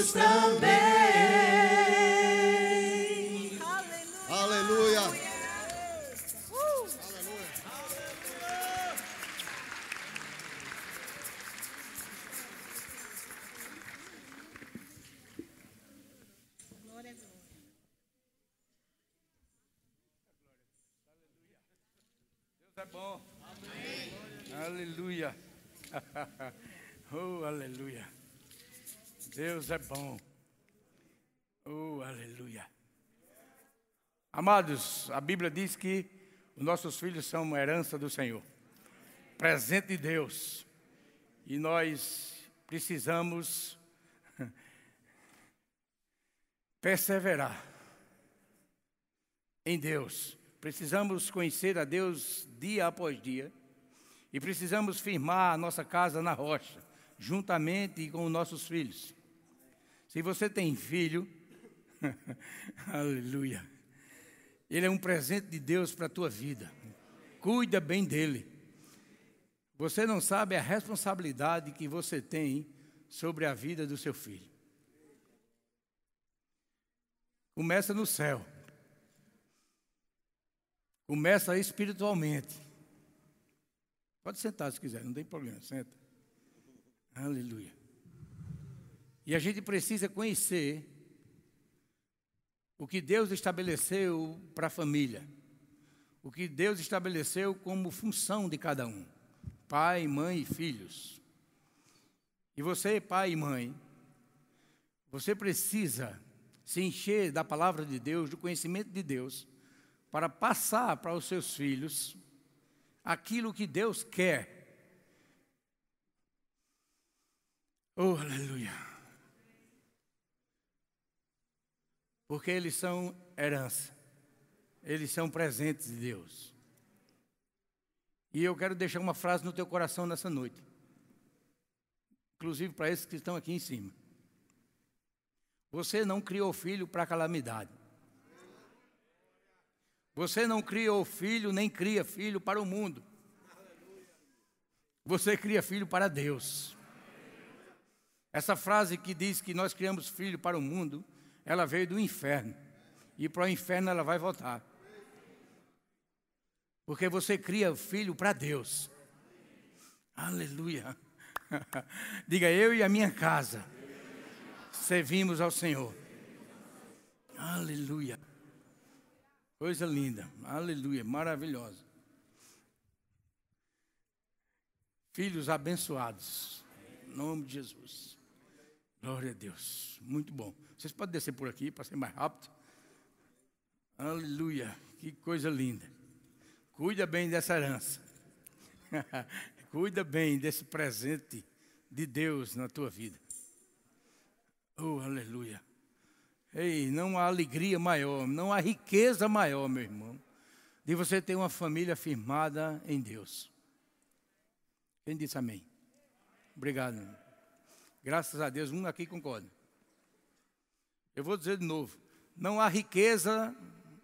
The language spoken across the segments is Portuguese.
filhos Deus é bom. Oh, aleluia. Amados, a Bíblia diz que os nossos filhos são uma herança do Senhor, presente de Deus. E nós precisamos perseverar em Deus. Precisamos conhecer a Deus dia após dia. E precisamos firmar a nossa casa na rocha, juntamente com os nossos filhos. Se você tem filho, aleluia, ele é um presente de Deus para a tua vida. Cuida bem dele. Você não sabe a responsabilidade que você tem sobre a vida do seu filho. Começa no céu. Começa espiritualmente. Pode sentar se quiser, não tem problema, senta. Aleluia. E a gente precisa conhecer o que Deus estabeleceu para a família. O que Deus estabeleceu como função de cada um: pai, mãe e filhos. E você, pai e mãe, você precisa se encher da palavra de Deus, do conhecimento de Deus, para passar para os seus filhos aquilo que Deus quer. Oh, aleluia. Porque eles são herança, eles são presentes de Deus. E eu quero deixar uma frase no teu coração nessa noite, inclusive para esses que estão aqui em cima. Você não criou filho para calamidade. Você não criou filho, nem cria filho para o mundo. Você cria filho para Deus. Essa frase que diz que nós criamos filho para o mundo, ela veio do inferno. E para o inferno ela vai voltar. Porque você cria filho para Deus. Aleluia. Diga eu e a minha casa servimos ao Senhor. Aleluia. Coisa linda, aleluia, maravilhosa. Filhos abençoados, em nome de Jesus. Glória a Deus, muito bom. Vocês podem descer por aqui para ser mais rápido. Aleluia, que coisa linda. Cuida bem dessa herança. Cuida bem desse presente de Deus na tua vida. Oh, aleluia. Ei, não há alegria maior, não há riqueza maior, meu irmão, de você ter uma família firmada em Deus. Quem disse amém? Obrigado. Graças a Deus, um aqui concorda. Eu vou dizer de novo: não há riqueza,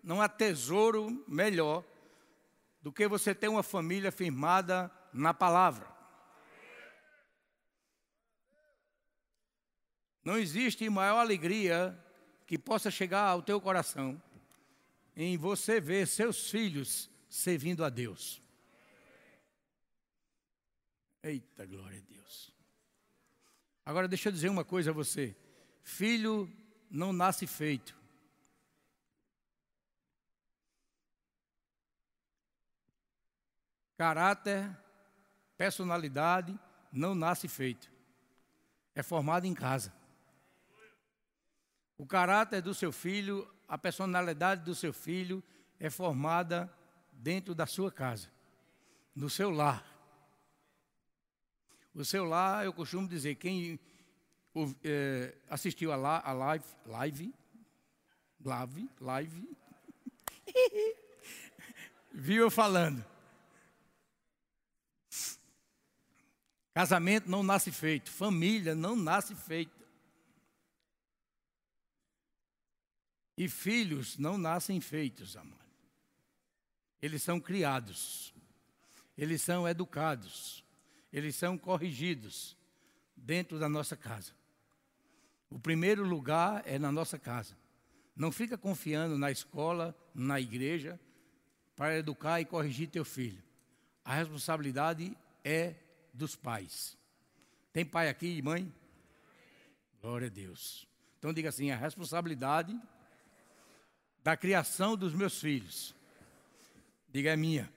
não há tesouro melhor do que você ter uma família firmada na palavra. Não existe maior alegria que possa chegar ao teu coração em você ver seus filhos servindo a Deus. Eita, glória a Deus. Agora deixa eu dizer uma coisa a você: filho não nasce feito. Caráter, personalidade não nasce feito. É formado em casa. O caráter do seu filho, a personalidade do seu filho é formada dentro da sua casa, no seu lar. O seu lar, eu costumo dizer, quem assistiu a, la, a live, live, live, live, viu eu falando. Casamento não nasce feito, família não nasce feito. E filhos não nascem feitos, amado. Eles são criados, eles são educados, eles são corrigidos dentro da nossa casa. O primeiro lugar é na nossa casa. Não fica confiando na escola, na igreja, para educar e corrigir teu filho. A responsabilidade é dos pais. Tem pai aqui e mãe? Glória a Deus. Então diga assim: a responsabilidade da criação dos meus filhos. Diga é minha.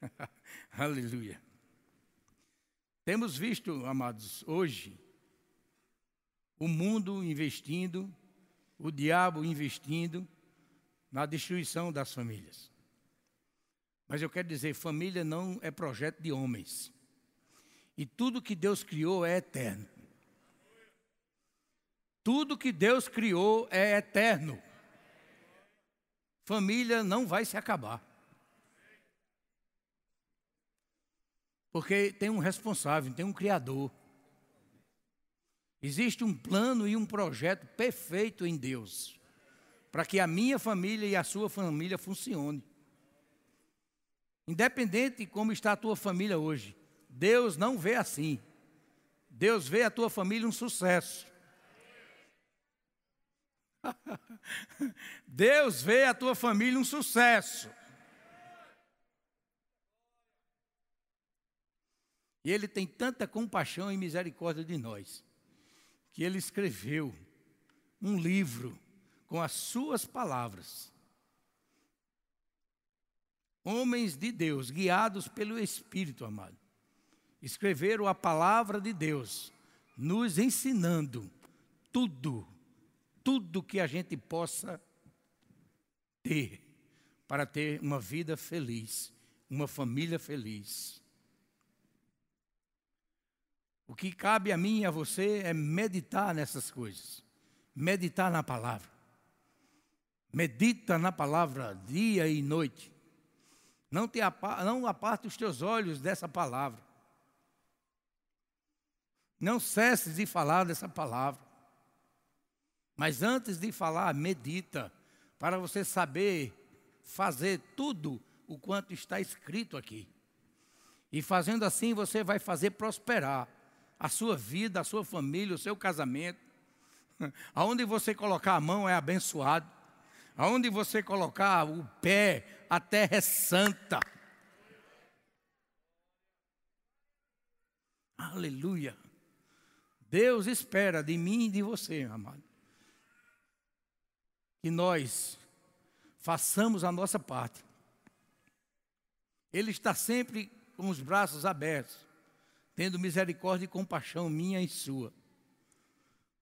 Aleluia. Temos visto, amados, hoje, o mundo investindo, o diabo investindo na destruição das famílias. Mas eu quero dizer, família não é projeto de homens. E tudo que Deus criou é eterno. Tudo que Deus criou é eterno. Família não vai se acabar. Porque tem um responsável, tem um criador. Existe um plano e um projeto perfeito em Deus para que a minha família e a sua família funcione. Independente de como está a tua família hoje, Deus não vê assim. Deus vê a tua família um sucesso. Deus vê a tua família um sucesso. E Ele tem tanta compaixão e misericórdia de nós, que Ele escreveu um livro com as suas palavras. Homens de Deus, guiados pelo Espírito, amado, escreveram a palavra de Deus, nos ensinando tudo, tudo que a gente possa ter para ter uma vida feliz, uma família feliz. O que cabe a mim e a você é meditar nessas coisas, meditar na palavra. Medita na palavra dia e noite. Não, te apa, não aparte os teus olhos dessa palavra. Não cesses de falar dessa palavra. Mas antes de falar, medita, para você saber fazer tudo o quanto está escrito aqui. E fazendo assim, você vai fazer prosperar a sua vida, a sua família, o seu casamento. Aonde você colocar a mão é abençoado. Aonde você colocar o pé, a terra é santa. Aleluia. Deus espera de mim e de você, amado, que nós façamos a nossa parte. Ele está sempre com os braços abertos tendo misericórdia e compaixão minha e sua.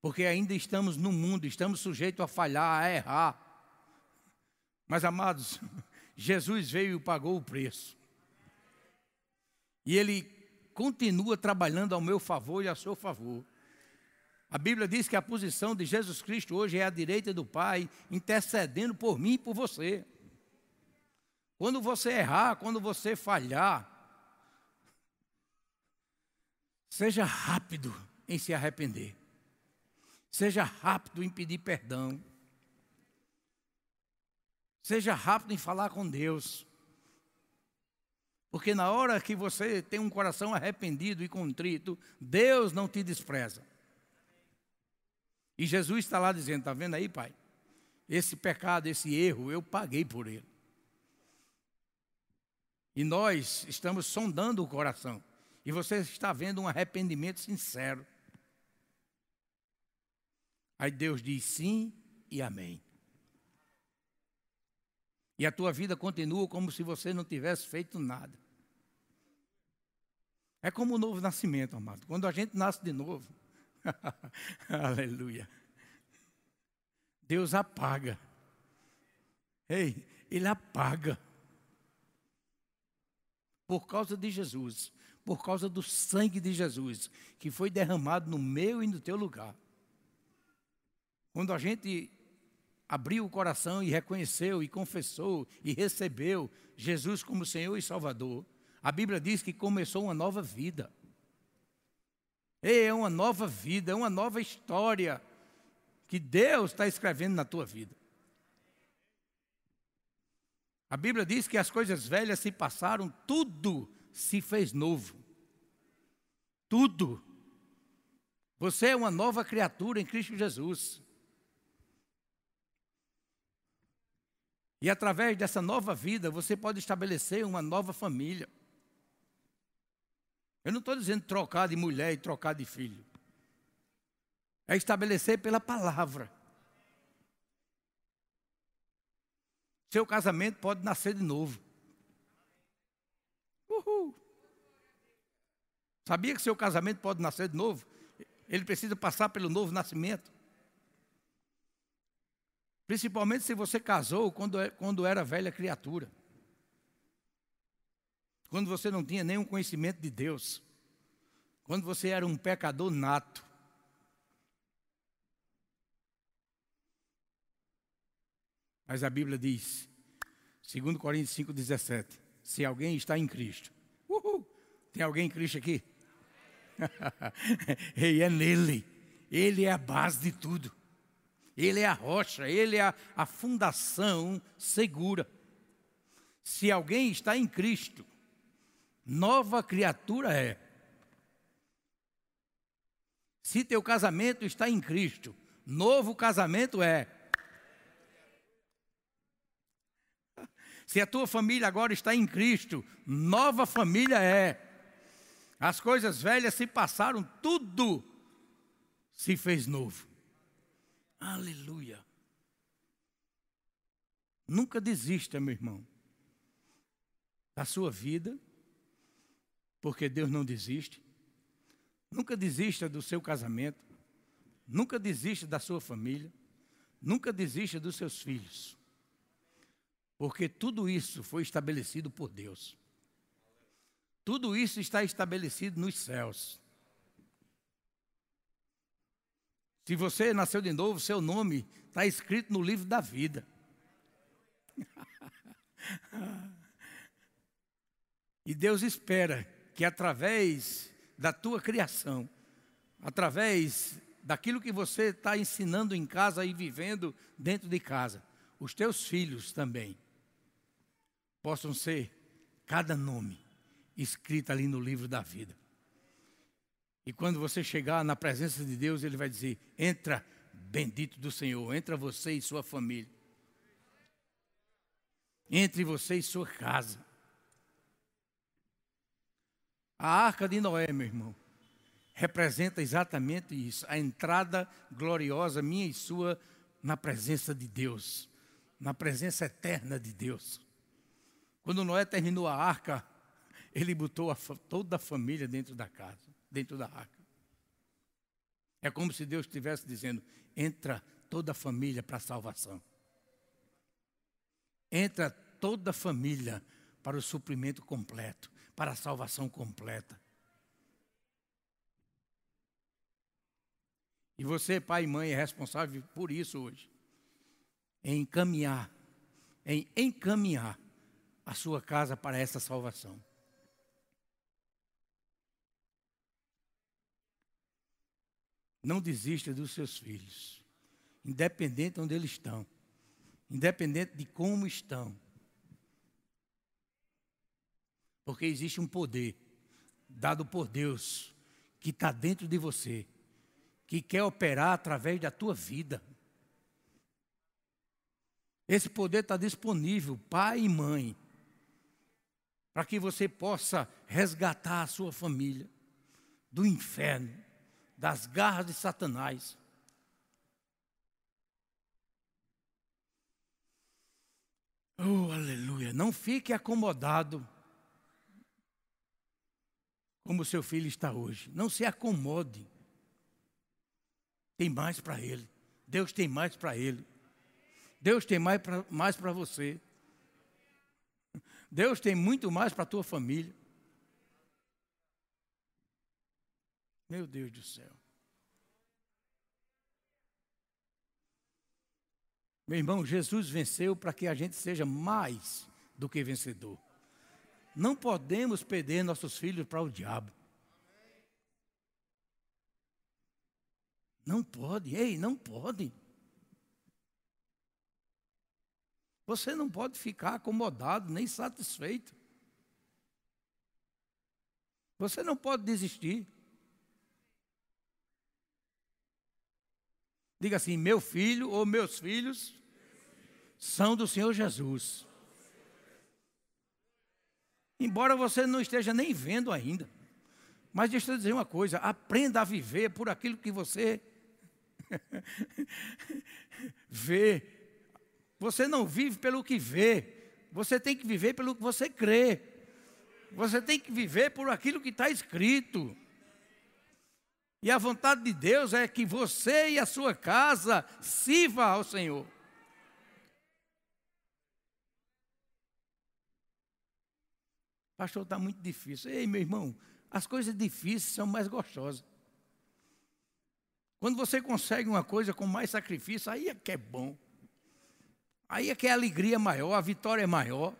Porque ainda estamos no mundo, estamos sujeitos a falhar, a errar. Mas, amados, Jesus veio e pagou o preço. E Ele continua trabalhando ao meu favor e a seu favor. A Bíblia diz que a posição de Jesus Cristo hoje é à direita do Pai, intercedendo por mim e por você. Quando você errar, quando você falhar, Seja rápido em se arrepender. Seja rápido em pedir perdão. Seja rápido em falar com Deus. Porque na hora que você tem um coração arrependido e contrito, Deus não te despreza. E Jesus está lá dizendo: está vendo aí, Pai? Esse pecado, esse erro, eu paguei por ele. E nós estamos sondando o coração. E você está vendo um arrependimento sincero. Aí Deus diz sim e amém. E a tua vida continua como se você não tivesse feito nada. É como o novo nascimento, amado. Quando a gente nasce de novo, aleluia. Deus apaga. Ei, Ele apaga. Por causa de Jesus por causa do sangue de Jesus, que foi derramado no meu e no teu lugar. Quando a gente abriu o coração e reconheceu e confessou e recebeu Jesus como Senhor e Salvador, a Bíblia diz que começou uma nova vida. É uma nova vida, é uma nova história que Deus está escrevendo na tua vida. A Bíblia diz que as coisas velhas se passaram, tudo se fez novo. Tudo. Você é uma nova criatura em Cristo Jesus. E através dessa nova vida, você pode estabelecer uma nova família. Eu não estou dizendo trocar de mulher e trocar de filho. É estabelecer pela palavra. Seu casamento pode nascer de novo. Uhul. Sabia que seu casamento pode nascer de novo? Ele precisa passar pelo novo nascimento. Principalmente se você casou quando, é, quando era velha criatura. Quando você não tinha nenhum conhecimento de Deus. Quando você era um pecador nato. Mas a Bíblia diz, segundo Coríntios 5,17, se alguém está em Cristo. Uhul, tem alguém em Cristo aqui? e é nele. Ele é a base de tudo. Ele é a rocha, ele é a, a fundação segura. Se alguém está em Cristo, nova criatura é. Se teu casamento está em Cristo, novo casamento é. Se a tua família agora está em Cristo, nova família é. As coisas velhas se passaram, tudo se fez novo. Aleluia. Nunca desista, meu irmão, da sua vida, porque Deus não desiste. Nunca desista do seu casamento. Nunca desista da sua família. Nunca desista dos seus filhos. Porque tudo isso foi estabelecido por Deus. Tudo isso está estabelecido nos céus. Se você nasceu de novo, seu nome está escrito no livro da vida. e Deus espera que através da tua criação, através daquilo que você está ensinando em casa e vivendo dentro de casa, os teus filhos também possam ser cada nome escrito ali no livro da vida. E quando você chegar na presença de Deus, Ele vai dizer: entra, bendito do Senhor, entra você e sua família. Entre você e sua casa. A arca de Noé, meu irmão, representa exatamente isso, a entrada gloriosa minha e sua na presença de Deus, na presença eterna de Deus. Quando Noé terminou a arca, ele botou a, toda a família dentro da casa, dentro da arca. É como se Deus estivesse dizendo: entra toda a família para a salvação. Entra toda a família para o suprimento completo, para a salvação completa. E você, pai e mãe, é responsável por isso hoje. Em encaminhar, em encaminhar a sua casa para essa salvação. Não desista dos seus filhos, independente de onde eles estão, independente de como estão. Porque existe um poder dado por Deus que está dentro de você, que quer operar através da tua vida. Esse poder está disponível, pai e mãe, para que você possa resgatar a sua família do inferno, das garras de Satanás. Oh, aleluia. Não fique acomodado como seu filho está hoje. Não se acomode. Tem mais para ele. Deus tem mais para ele. Deus tem mais para mais você. Deus tem muito mais para a tua família. Meu Deus do céu. Meu irmão, Jesus venceu para que a gente seja mais do que vencedor. Não podemos perder nossos filhos para o diabo. Não pode, ei, não pode. Você não pode ficar acomodado nem satisfeito. Você não pode desistir. Diga assim: meu filho ou meus filhos são do Senhor Jesus. Embora você não esteja nem vendo ainda. Mas deixa eu dizer uma coisa: aprenda a viver por aquilo que você vê. Você não vive pelo que vê, você tem que viver pelo que você crê. Você tem que viver por aquilo que está escrito. E a vontade de Deus é que você e a sua casa sirva ao Senhor. Pastor, está muito difícil. Ei, meu irmão, as coisas difíceis são mais gostosas. Quando você consegue uma coisa com mais sacrifício, aí é que é bom. Aí é que a alegria é maior, a vitória é maior.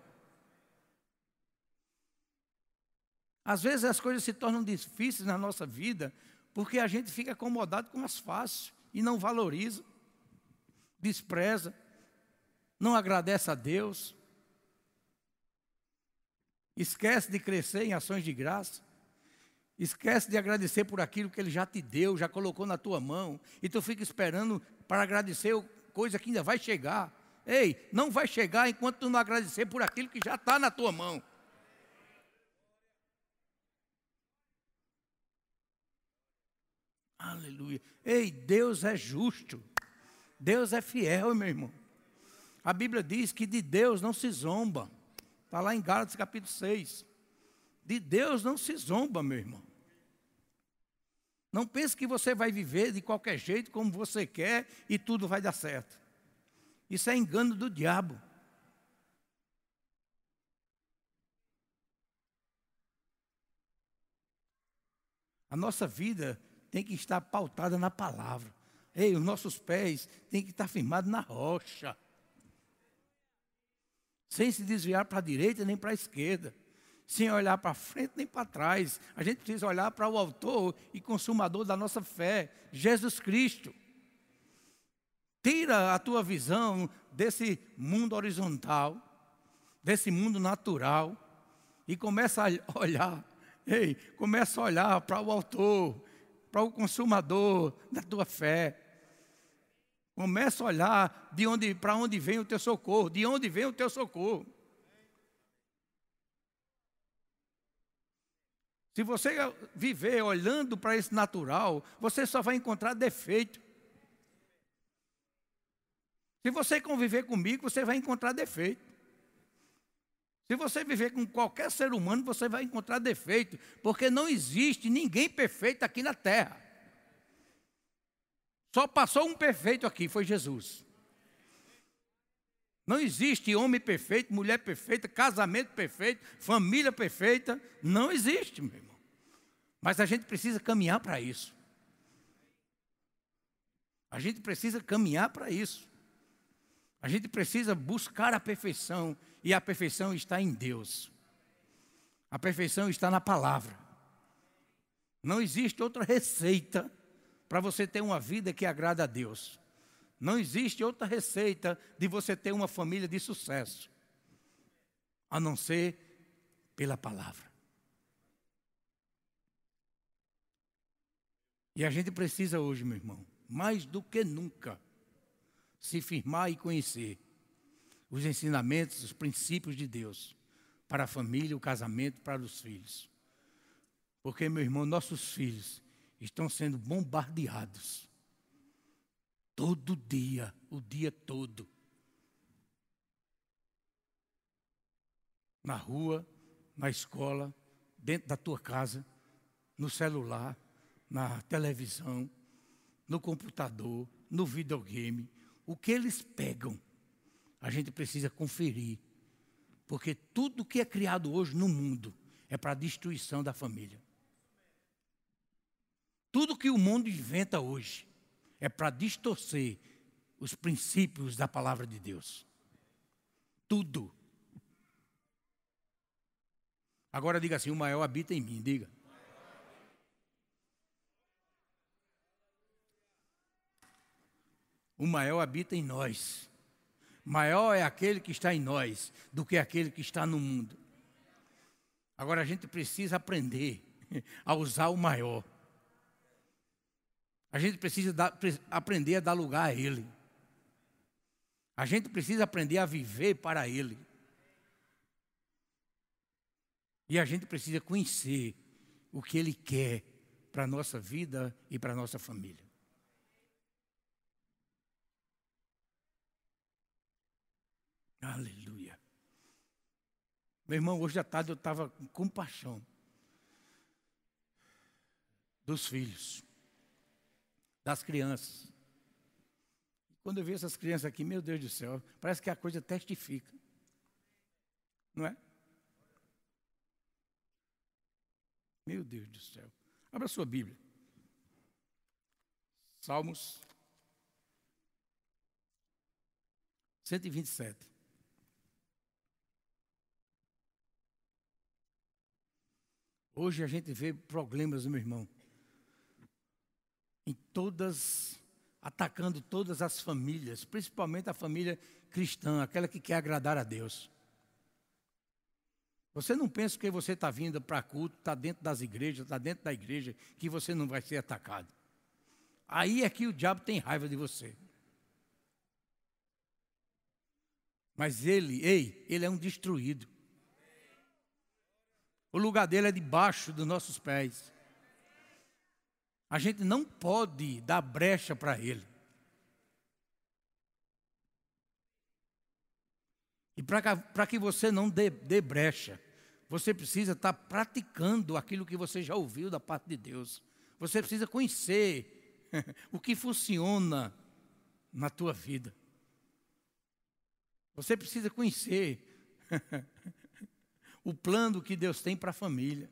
Às vezes as coisas se tornam difíceis na nossa vida porque a gente fica acomodado com as fáceis e não valoriza, despreza, não agradece a Deus, esquece de crescer em ações de graça, esquece de agradecer por aquilo que Ele já te deu, já colocou na tua mão, e tu fica esperando para agradecer coisa que ainda vai chegar. Ei, não vai chegar enquanto tu não agradecer por aquilo que já está na tua mão. Aleluia. Ei, Deus é justo. Deus é fiel, meu irmão. A Bíblia diz que de Deus não se zomba. Está lá em Gálatas capítulo 6. De Deus não se zomba, meu irmão. Não pense que você vai viver de qualquer jeito, como você quer, e tudo vai dar certo. Isso é engano do diabo. A nossa vida tem que estar pautada na palavra. Ei, os nossos pés têm que estar firmados na rocha. Sem se desviar para a direita nem para a esquerda. Sem olhar para frente nem para trás. A gente precisa olhar para o autor e consumador da nossa fé, Jesus Cristo. Tira a tua visão desse mundo horizontal, desse mundo natural, e começa a olhar, ei, começa a olhar para o autor, para o consumador da tua fé. Começa a olhar de onde, para onde vem o teu socorro, de onde vem o teu socorro. Se você viver olhando para esse natural, você só vai encontrar defeito. Se você conviver comigo, você vai encontrar defeito. Se você viver com qualquer ser humano, você vai encontrar defeito, porque não existe ninguém perfeito aqui na terra. Só passou um perfeito aqui, foi Jesus. Não existe homem perfeito, mulher perfeita, casamento perfeito, família perfeita. Não existe, meu irmão. Mas a gente precisa caminhar para isso. A gente precisa caminhar para isso. A gente precisa buscar a perfeição e a perfeição está em Deus. A perfeição está na palavra. Não existe outra receita para você ter uma vida que agrada a Deus. Não existe outra receita de você ter uma família de sucesso, a não ser pela palavra. E a gente precisa hoje, meu irmão, mais do que nunca, se firmar e conhecer os ensinamentos, os princípios de Deus para a família, o casamento, para os filhos. Porque, meu irmão, nossos filhos estão sendo bombardeados todo dia, o dia todo. Na rua, na escola, dentro da tua casa, no celular, na televisão, no computador, no videogame. O que eles pegam a gente precisa conferir. Porque tudo que é criado hoje no mundo é para a destruição da família. Tudo que o mundo inventa hoje é para distorcer os princípios da palavra de Deus. Tudo. Agora diga assim: o maior habita em mim, diga. O maior habita em nós. Maior é aquele que está em nós do que aquele que está no mundo. Agora a gente precisa aprender a usar o maior. A gente precisa dar, aprender a dar lugar a Ele. A gente precisa aprender a viver para Ele. E a gente precisa conhecer o que Ele quer para a nossa vida e para a nossa família. Aleluia. Meu irmão, hoje à tarde eu estava com compaixão dos filhos, das crianças. Quando eu vi essas crianças aqui, meu Deus do céu, parece que a coisa testifica. Não é? Meu Deus do céu. Abra sua Bíblia. Salmos 127. Hoje a gente vê problemas, meu irmão, em todas, atacando todas as famílias, principalmente a família cristã, aquela que quer agradar a Deus. Você não pensa que você está vindo para culto, está dentro das igrejas, está dentro da igreja, que você não vai ser atacado. Aí é que o diabo tem raiva de você. Mas ele, ei, ele é um destruído. O lugar dele é debaixo dos nossos pés. A gente não pode dar brecha para ele. E para que você não dê, dê brecha, você precisa estar tá praticando aquilo que você já ouviu da parte de Deus. Você precisa conhecer o que funciona na tua vida. Você precisa conhecer o plano que Deus tem para a família.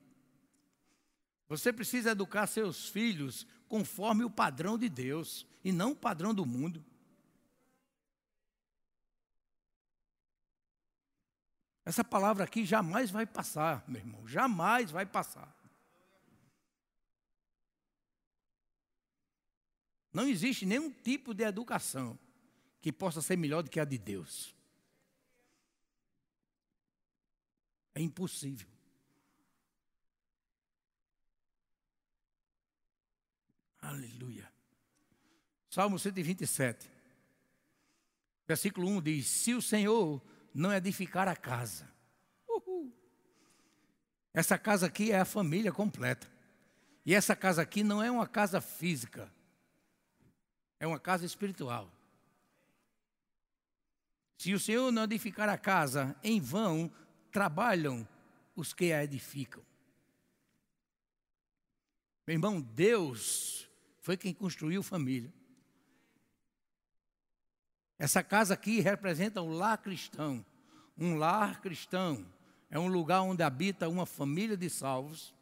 Você precisa educar seus filhos conforme o padrão de Deus e não o padrão do mundo. Essa palavra aqui jamais vai passar, meu irmão, jamais vai passar. Não existe nenhum tipo de educação que possa ser melhor do que a de Deus. É impossível. Aleluia. Salmo 127, versículo 1 diz: Se o Senhor não edificar a casa, uhul. essa casa aqui é a família completa. E essa casa aqui não é uma casa física, é uma casa espiritual. Se o Senhor não edificar a casa, em vão trabalham os que a edificam. Meu irmão, Deus foi quem construiu família. Essa casa aqui representa um lar cristão. Um lar cristão é um lugar onde habita uma família de salvos,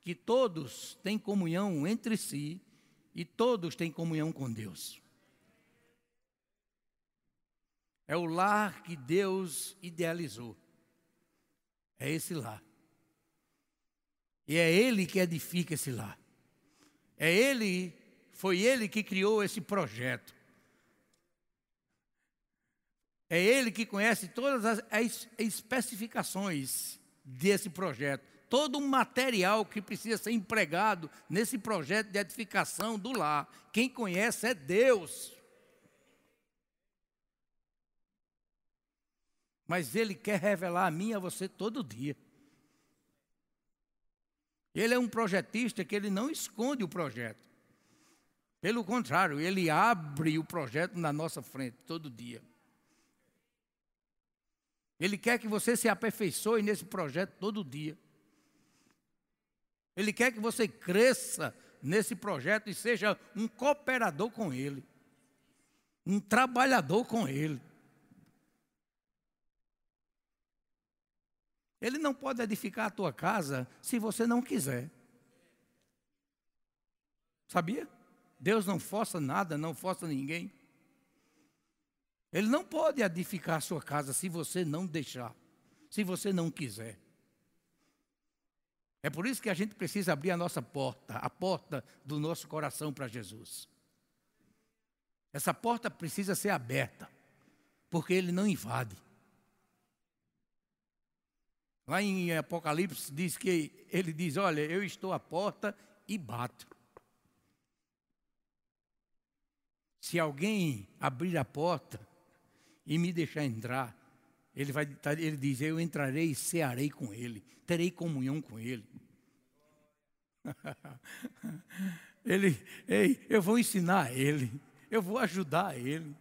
que todos têm comunhão entre si e todos têm comunhão com Deus. É o lar que Deus idealizou. É esse lar. E é Ele que edifica esse lar. É Ele, foi Ele que criou esse projeto. É Ele que conhece todas as, as especificações desse projeto. Todo o material que precisa ser empregado nesse projeto de edificação do lar. Quem conhece é Deus. Mas Ele quer revelar a mim e a você todo dia. Ele é um projetista que ele não esconde o projeto. Pelo contrário, ele abre o projeto na nossa frente todo dia. Ele quer que você se aperfeiçoe nesse projeto todo dia. Ele quer que você cresça nesse projeto e seja um cooperador com ele, um trabalhador com ele. Ele não pode edificar a tua casa se você não quiser. Sabia? Deus não força nada, não força ninguém. Ele não pode edificar a sua casa se você não deixar, se você não quiser. É por isso que a gente precisa abrir a nossa porta, a porta do nosso coração para Jesus. Essa porta precisa ser aberta, porque Ele não invade. Lá em Apocalipse diz que ele diz: Olha, eu estou à porta e bato. se alguém abrir a porta e me deixar entrar, ele, vai, ele diz: Eu entrarei e cearei com ele, terei comunhão com ele. ele, ei, eu vou ensinar ele, eu vou ajudar ele.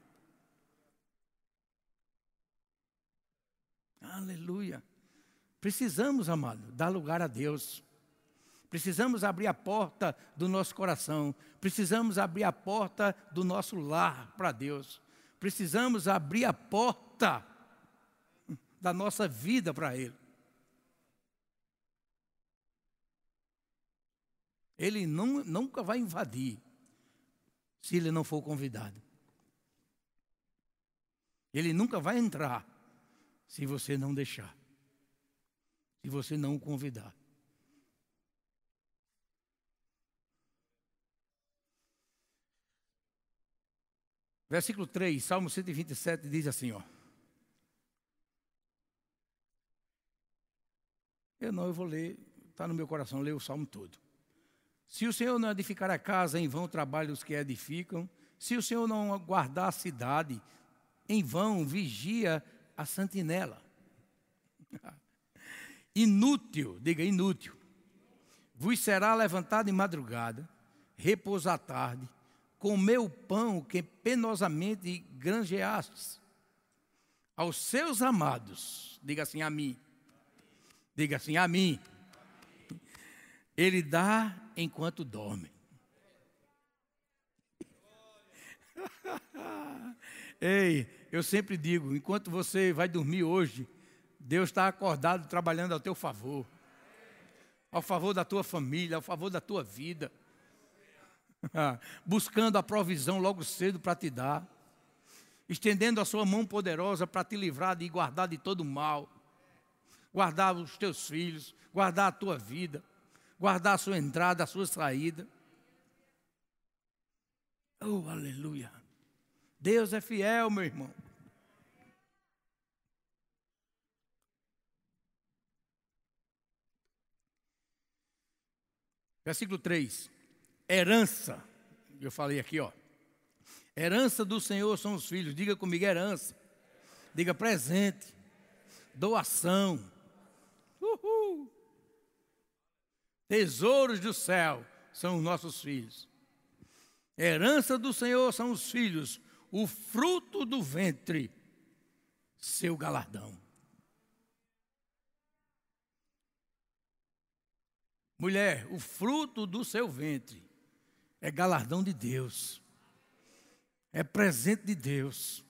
Aleluia. Precisamos, amado, dar lugar a Deus. Precisamos abrir a porta do nosso coração. Precisamos abrir a porta do nosso lar para Deus. Precisamos abrir a porta da nossa vida para Ele. Ele não, nunca vai invadir se ele não for convidado. Ele nunca vai entrar se você não deixar, se você não o convidar. Versículo 3, Salmo 127 diz assim, ó. Eu não, eu vou ler, está no meu coração, ler o salmo todo. Se o Senhor não edificar a casa, em vão trabalham os que edificam. Se o Senhor não guardar a cidade, em vão vigia a sentinela. Inútil, diga inútil. Vos será levantado em madrugada, repousar tarde, comer o pão que penosamente granjeastes. Aos seus amados, diga assim a mim, Diga assim: a mim. Ele dá enquanto dorme. Ei, eu sempre digo: enquanto você vai dormir hoje, Deus está acordado trabalhando ao teu favor, ao favor da tua família, ao favor da tua vida, buscando a provisão logo cedo para te dar, estendendo a sua mão poderosa para te livrar e guardar de todo mal guardar os teus filhos, guardar a tua vida, guardar a sua entrada, a sua saída. Oh, aleluia. Deus é fiel, meu irmão. Versículo 3. Herança. Eu falei aqui, ó. Herança do Senhor são os filhos. Diga comigo, herança. Diga presente. Doação Uhul. Tesouros do céu são os nossos filhos. Herança do Senhor são os filhos, o fruto do ventre, seu galardão. Mulher, o fruto do seu ventre é galardão de Deus, é presente de Deus.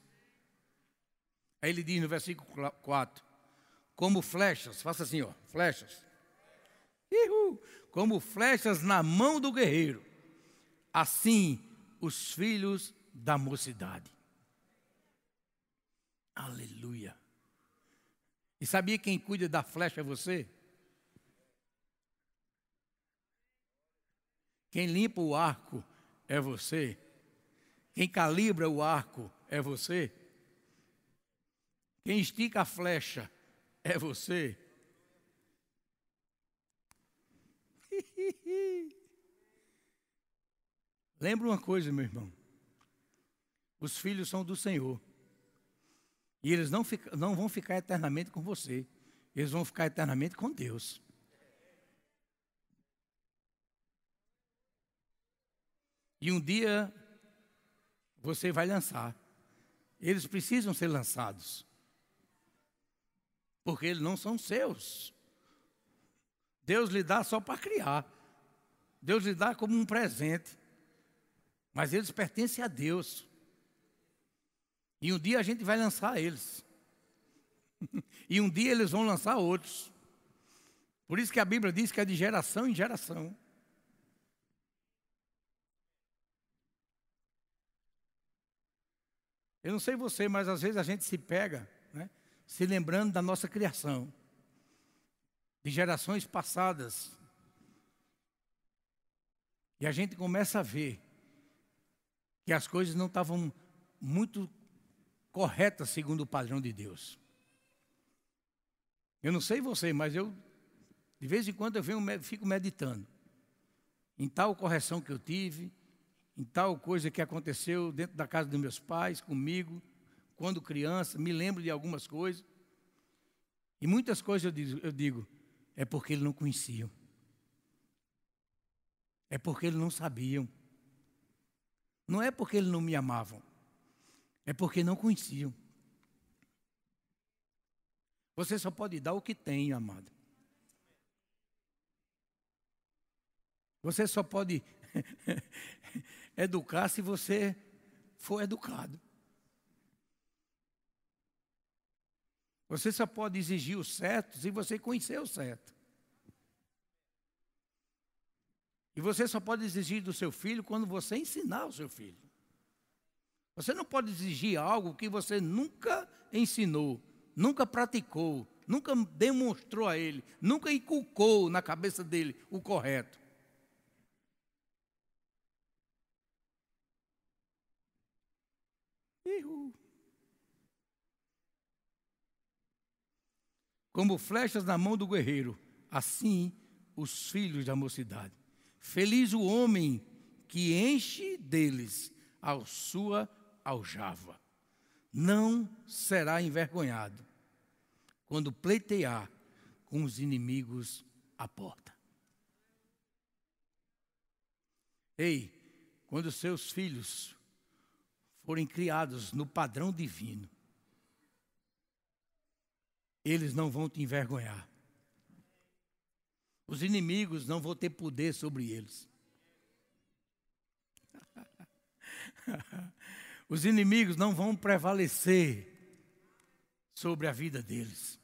Aí ele diz no versículo 4: como flechas, faça assim, ó, flechas. Ihu, como flechas na mão do guerreiro. Assim os filhos da mocidade. Aleluia. E sabia quem cuida da flecha é você? Quem limpa o arco é você. Quem calibra o arco é você. Quem estica a flecha é você. Lembra uma coisa, meu irmão. Os filhos são do Senhor. E eles não, fica, não vão ficar eternamente com você. Eles vão ficar eternamente com Deus. E um dia você vai lançar. Eles precisam ser lançados porque eles não são seus. Deus lhe dá só para criar. Deus lhe dá como um presente. Mas eles pertencem a Deus. E um dia a gente vai lançar eles. e um dia eles vão lançar outros. Por isso que a Bíblia diz que é de geração em geração. Eu não sei você, mas às vezes a gente se pega se lembrando da nossa criação, de gerações passadas. E a gente começa a ver que as coisas não estavam muito corretas segundo o padrão de Deus. Eu não sei você, mas eu, de vez em quando, eu venho, fico meditando em tal correção que eu tive, em tal coisa que aconteceu dentro da casa dos meus pais, comigo, quando criança, me lembro de algumas coisas. E muitas coisas eu digo, eu digo é porque eles não conheciam. É porque eles não sabiam. Não é porque eles não me amavam. É porque não conheciam. Você só pode dar o que tem, amado. Você só pode educar se você for educado. Você só pode exigir o certo se você conhecer o certo. E você só pode exigir do seu filho quando você ensinar o seu filho. Você não pode exigir algo que você nunca ensinou, nunca praticou, nunca demonstrou a ele, nunca inculcou na cabeça dele o correto. Como flechas na mão do guerreiro, assim os filhos da mocidade. Feliz o homem que enche deles a sua aljava. Não será envergonhado quando pleitear com os inimigos à porta. Ei, quando seus filhos forem criados no padrão divino, eles não vão te envergonhar. Os inimigos não vão ter poder sobre eles. Os inimigos não vão prevalecer sobre a vida deles.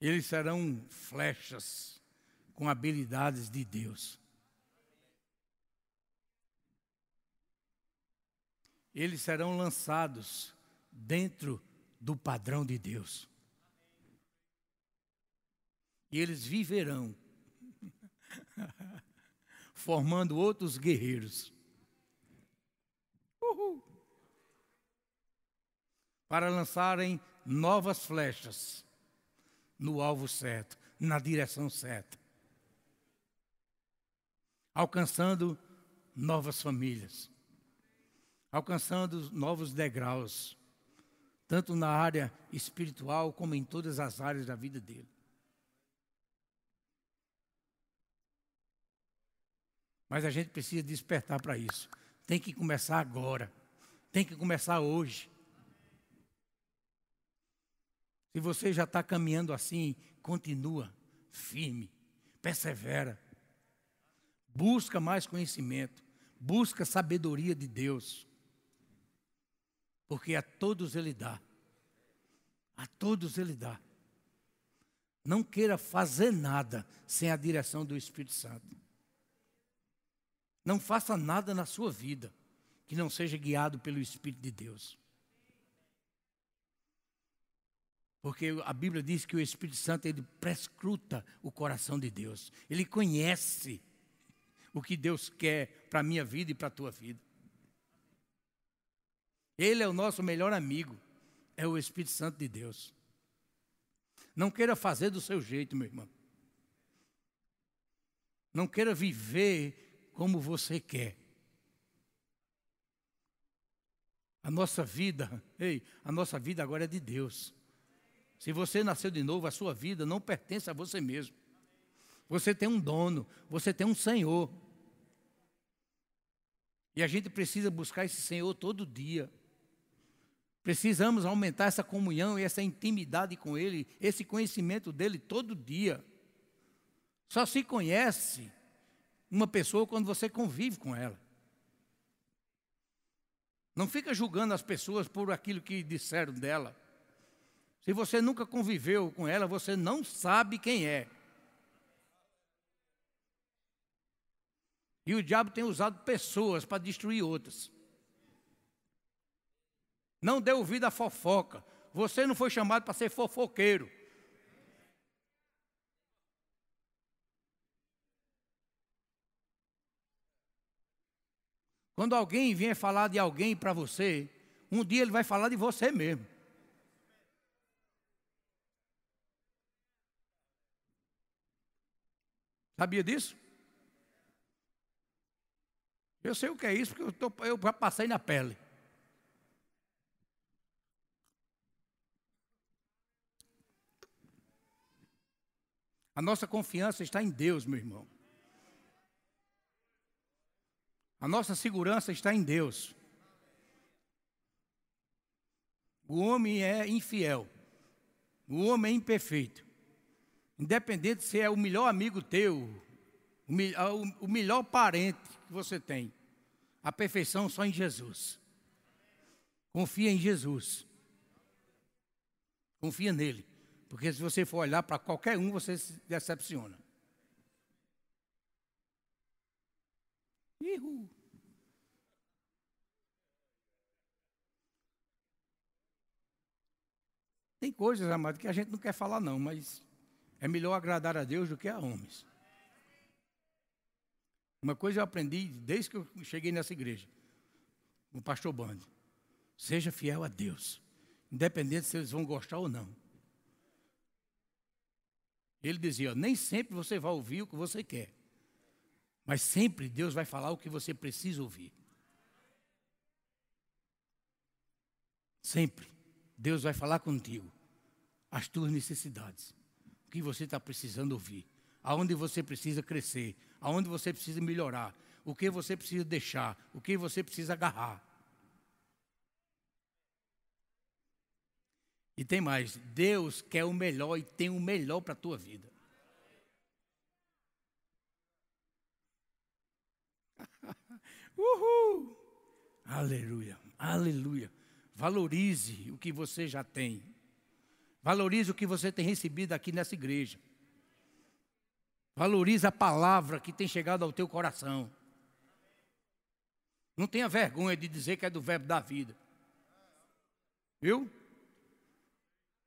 Eles serão flechas com habilidades de Deus. Eles serão lançados dentro do padrão de Deus. E eles viverão formando outros guerreiros. Uhul. Para lançarem novas flechas no alvo certo, na direção certa. Alcançando novas famílias alcançando novos degraus, tanto na área espiritual como em todas as áreas da vida dele. Mas a gente precisa despertar para isso. Tem que começar agora. Tem que começar hoje. Se você já está caminhando assim, continua firme, persevera. Busca mais conhecimento. Busca sabedoria de Deus porque a todos Ele dá. A todos Ele dá. Não queira fazer nada sem a direção do Espírito Santo. Não faça nada na sua vida que não seja guiado pelo Espírito de Deus. Porque a Bíblia diz que o Espírito Santo ele prescruta o coração de Deus. Ele conhece o que Deus quer para a minha vida e para a tua vida. Ele é o nosso melhor amigo, é o Espírito Santo de Deus. Não queira fazer do seu jeito, meu irmão. Não queira viver como você quer. A nossa vida, ei, a nossa vida agora é de Deus. Se você nasceu de novo, a sua vida não pertence a você mesmo. Você tem um dono, você tem um Senhor. E a gente precisa buscar esse Senhor todo dia. Precisamos aumentar essa comunhão e essa intimidade com Ele, esse conhecimento dele todo dia. Só se conhece uma pessoa quando você convive com ela. Não fica julgando as pessoas por aquilo que disseram dela. Se você nunca conviveu com ela, você não sabe quem é. E o diabo tem usado pessoas para destruir outras. Não dê ouvido à fofoca. Você não foi chamado para ser fofoqueiro. Quando alguém vier falar de alguém para você, um dia ele vai falar de você mesmo. Sabia disso? Eu sei o que é isso, porque eu, tô, eu já passei na pele. A nossa confiança está em Deus, meu irmão. A nossa segurança está em Deus. O homem é infiel. O homem é imperfeito. Independente se é o melhor amigo teu, o melhor parente que você tem. A perfeição só em Jesus. Confia em Jesus. Confia nele. Porque se você for olhar para qualquer um, você se decepciona. Ihu. Tem coisas, amado, que a gente não quer falar, não, mas é melhor agradar a Deus do que a homens. Uma coisa eu aprendi desde que eu cheguei nessa igreja, o pastor Bando. Seja fiel a Deus, independente se eles vão gostar ou não. Ele dizia: nem sempre você vai ouvir o que você quer, mas sempre Deus vai falar o que você precisa ouvir. Sempre Deus vai falar contigo as tuas necessidades, o que você está precisando ouvir, aonde você precisa crescer, aonde você precisa melhorar, o que você precisa deixar, o que você precisa agarrar. E tem mais, Deus quer o melhor e tem o melhor para a tua vida. Uhul! Aleluia, aleluia. Valorize o que você já tem. Valorize o que você tem recebido aqui nessa igreja. Valorize a palavra que tem chegado ao teu coração. Não tenha vergonha de dizer que é do verbo da vida. Viu?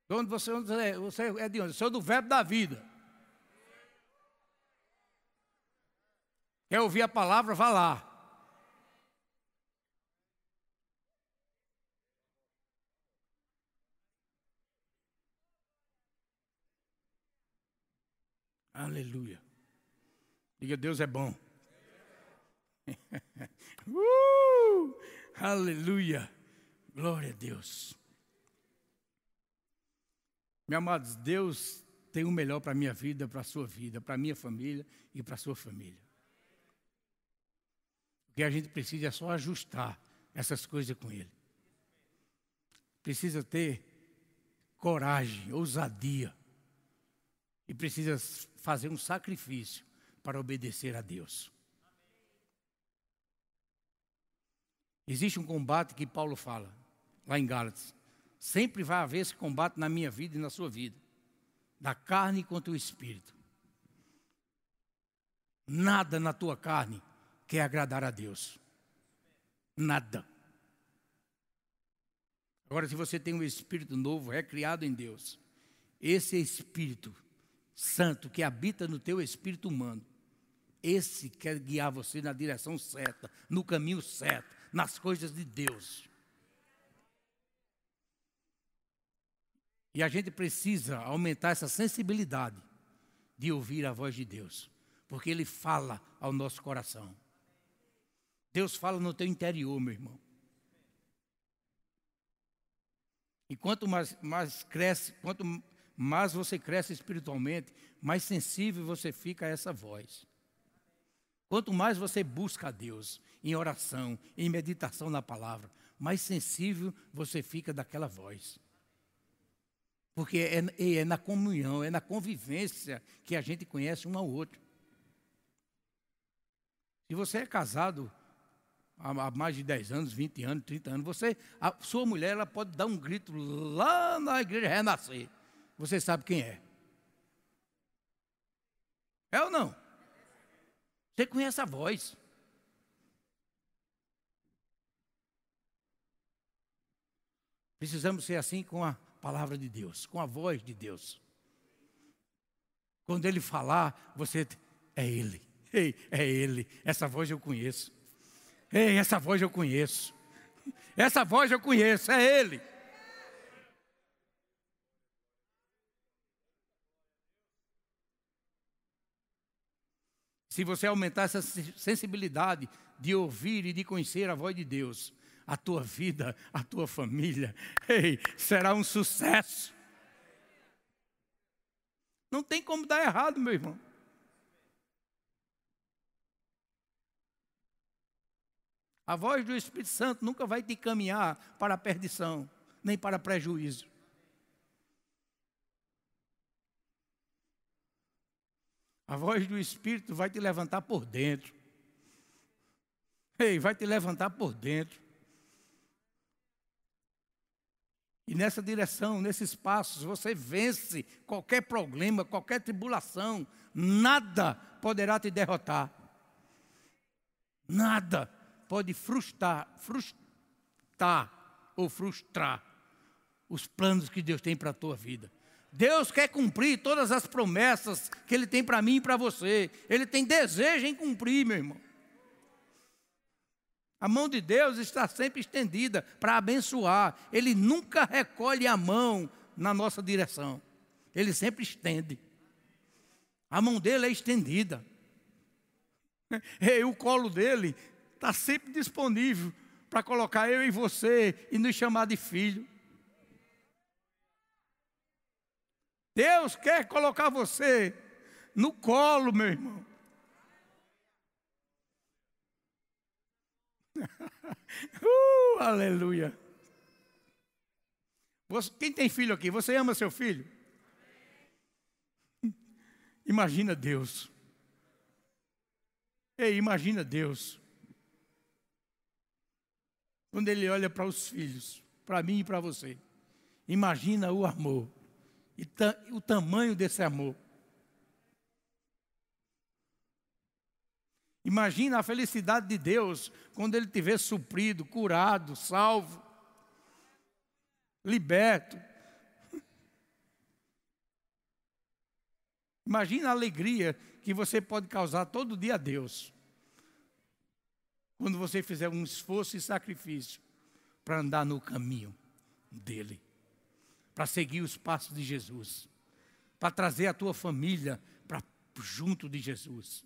De onde você, é? você é de onde? Eu sou do verbo da vida. Quer ouvir a palavra? Vá lá. Aleluia. Diga, Deus é bom. uh, aleluia. Glória a Deus. Meus amados, Deus tem o melhor para a minha vida, para a sua vida, para a minha família e para a sua família. O que a gente precisa é só ajustar essas coisas com Ele. Precisa ter coragem, ousadia. E precisa fazer um sacrifício para obedecer a Deus. Existe um combate que Paulo fala, lá em Gálatas. Sempre vai haver esse combate na minha vida e na sua vida. Da carne contra o espírito. Nada na tua carne quer agradar a Deus. Nada. Agora, se você tem um espírito novo, recriado em Deus, esse espírito santo que habita no teu espírito humano, esse quer guiar você na direção certa, no caminho certo, nas coisas de Deus. E a gente precisa aumentar essa sensibilidade de ouvir a voz de Deus, porque Ele fala ao nosso coração. Deus fala no teu interior, meu irmão. E quanto mais, mais cresce, quanto mais você cresce espiritualmente, mais sensível você fica a essa voz. Quanto mais você busca a Deus em oração, em meditação na palavra, mais sensível você fica daquela voz. Porque é, é, na comunhão, é na convivência que a gente conhece um ao outro. Se você é casado há mais de 10 anos, 20 anos, 30 anos, você, a sua mulher ela pode dar um grito lá na igreja renascer. Você sabe quem é. É ou não? Você conhece a voz. Precisamos ser assim com a palavra de Deus, com a voz de Deus. Quando ele falar, você é ele. Ei, é ele. Essa voz eu conheço. Ei, essa voz eu conheço. Essa voz eu conheço, é ele. se você aumentar essa sensibilidade de ouvir e de conhecer a voz de Deus, a tua vida, a tua família, ei, será um sucesso. Não tem como dar errado, meu irmão. A voz do Espírito Santo nunca vai te caminhar para a perdição, nem para prejuízo. A voz do Espírito vai te levantar por dentro. Ei, vai te levantar por dentro. E nessa direção, nesses passos, você vence qualquer problema, qualquer tribulação. Nada poderá te derrotar. Nada pode frustrar, frustrar ou frustrar os planos que Deus tem para a tua vida. Deus quer cumprir todas as promessas que Ele tem para mim e para você. Ele tem desejo em cumprir, meu irmão. A mão de Deus está sempre estendida para abençoar. Ele nunca recolhe a mão na nossa direção. Ele sempre estende. A mão dele é estendida. E o colo dele está sempre disponível para colocar eu e você e nos chamar de filho. Deus quer colocar você no colo, meu irmão. uh, aleluia. Você, quem tem filho aqui? Você ama seu filho? Imagina Deus. Ei, imagina Deus. Quando Ele olha para os filhos, para mim e para você. Imagina o amor e o tamanho desse amor. Imagina a felicidade de Deus quando Ele tiver suprido, curado, salvo, liberto. Imagina a alegria que você pode causar todo dia a Deus. Quando você fizer um esforço e sacrifício para andar no caminho dele para seguir os passos de Jesus, para trazer a tua família para junto de Jesus.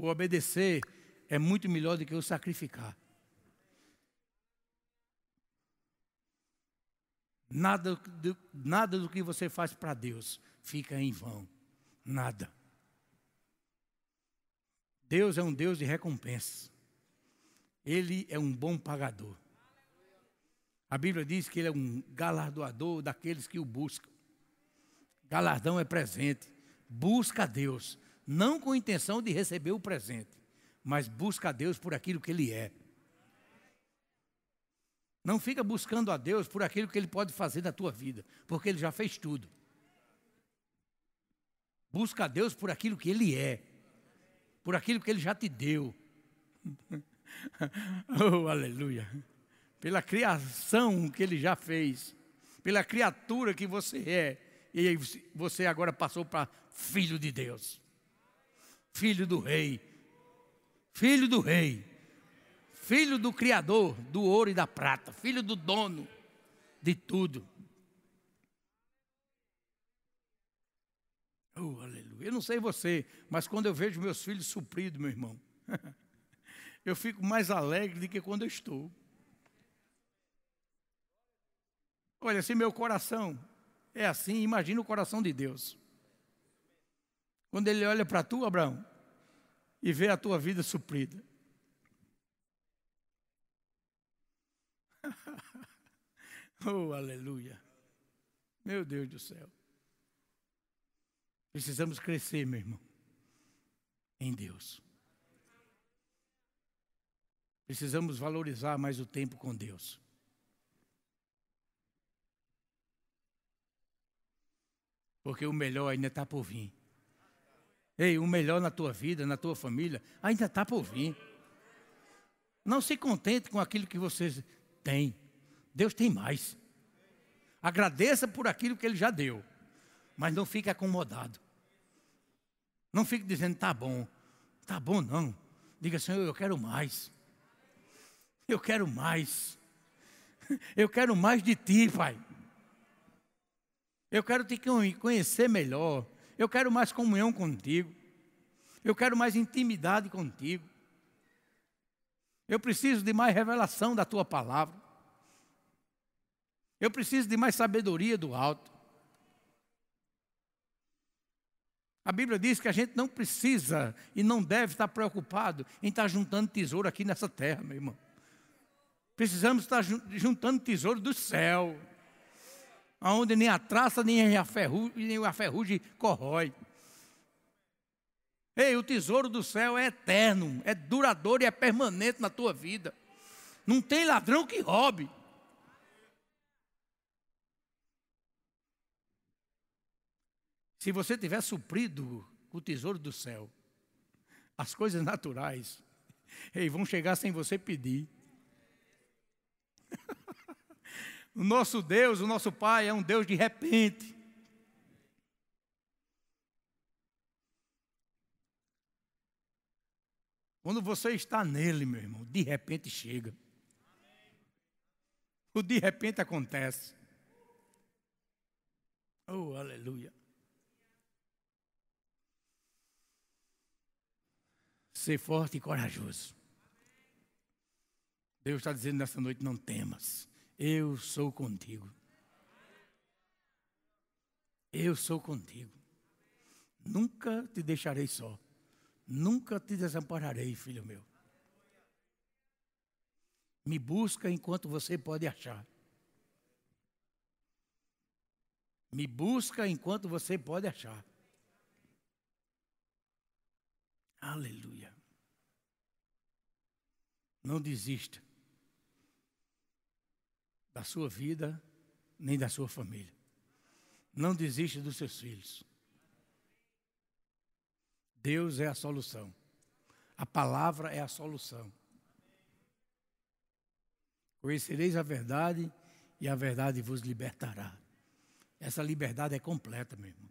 O obedecer é muito melhor do que o sacrificar. Nada do, nada do que você faz para Deus fica em vão. Nada. Deus é um Deus de recompensa. Ele é um bom pagador. A Bíblia diz que ele é um galardoador daqueles que o buscam. Galardão é presente. Busca a Deus, não com intenção de receber o presente, mas busca a Deus por aquilo que ele é. Não fica buscando a Deus por aquilo que ele pode fazer na tua vida, porque ele já fez tudo. Busca a Deus por aquilo que ele é, por aquilo que ele já te deu. oh, aleluia. Pela criação que ele já fez, pela criatura que você é, e você agora passou para filho de Deus, filho do rei, filho do rei, filho do Criador do ouro e da prata, filho do dono de tudo. Oh, aleluia. Eu não sei você, mas quando eu vejo meus filhos supridos, meu irmão, eu fico mais alegre do que quando eu estou. Olha, se meu coração é assim, imagina o coração de Deus. Quando Ele olha para tu, Abraão, e vê a tua vida suprida. oh, aleluia. Meu Deus do céu. Precisamos crescer, meu irmão, em Deus. Precisamos valorizar mais o tempo com Deus. Porque o melhor ainda está por vir. Ei, o melhor na tua vida, na tua família, ainda está por vir. Não se contente com aquilo que você tem. Deus tem mais. Agradeça por aquilo que Ele já deu. Mas não fique acomodado. Não fique dizendo, tá bom. Tá bom, não. Diga, Senhor, eu quero mais. Eu quero mais. Eu quero mais de ti, Pai. Eu quero te conhecer melhor. Eu quero mais comunhão contigo. Eu quero mais intimidade contigo. Eu preciso de mais revelação da tua palavra. Eu preciso de mais sabedoria do alto. A Bíblia diz que a gente não precisa e não deve estar preocupado em estar juntando tesouro aqui nessa terra, meu irmão. Precisamos estar juntando tesouro do céu, onde nem a traça nem a ferrugem, nem a ferrugem corrói. Ei, o tesouro do céu é eterno, é duradouro e é permanente na tua vida. Não tem ladrão que roube. Se você tiver suprido o tesouro do céu, as coisas naturais, ei, vão chegar sem você pedir. O nosso Deus, o nosso Pai, é um Deus de repente. Quando você está nele, meu irmão, de repente chega. O de repente acontece. Oh, aleluia. Ser forte e corajoso. Deus está dizendo nessa noite: não temas, eu sou contigo. Eu sou contigo. Nunca te deixarei só. Nunca te desampararei, filho meu. Me busca enquanto você pode achar. Me busca enquanto você pode achar. Aleluia. Não desista da sua vida nem da sua família. Não desista dos seus filhos. Deus é a solução. A palavra é a solução. Conhecereis a verdade e a verdade vos libertará. Essa liberdade é completa, meu irmão.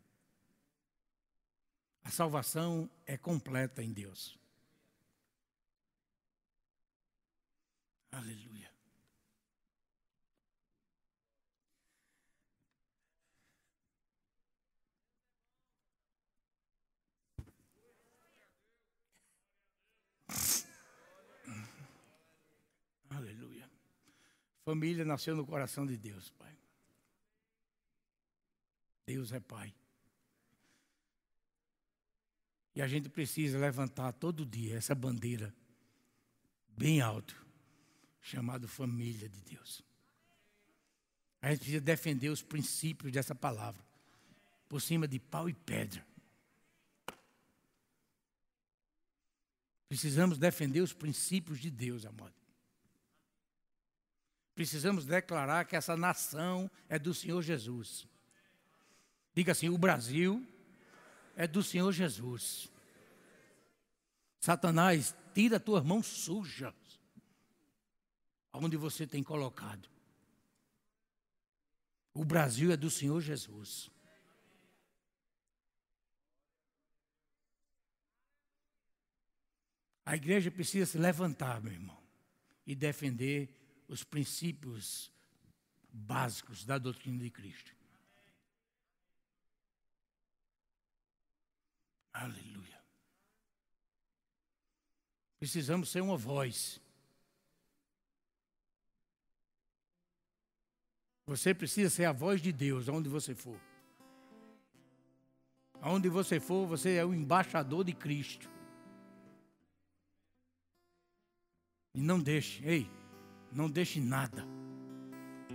A salvação é completa em Deus. Aleluia. Aleluia. Família nasceu no coração de Deus, Pai. Deus é Pai. E a gente precisa levantar todo dia essa bandeira bem alto, chamado família de Deus. A gente precisa defender os princípios dessa palavra, por cima de pau e pedra. Precisamos defender os princípios de Deus, amado. Precisamos declarar que essa nação é do Senhor Jesus. Diga assim: o Brasil é do Senhor Jesus. Satanás, tira as tuas mãos sujas, aonde você tem colocado. O Brasil é do Senhor Jesus. A igreja precisa se levantar, meu irmão, e defender os princípios básicos da doutrina de Cristo. Aleluia. Precisamos ser uma voz. Você precisa ser a voz de Deus aonde você for. Aonde você for, você é o embaixador de Cristo. E não deixe, ei, não deixe nada,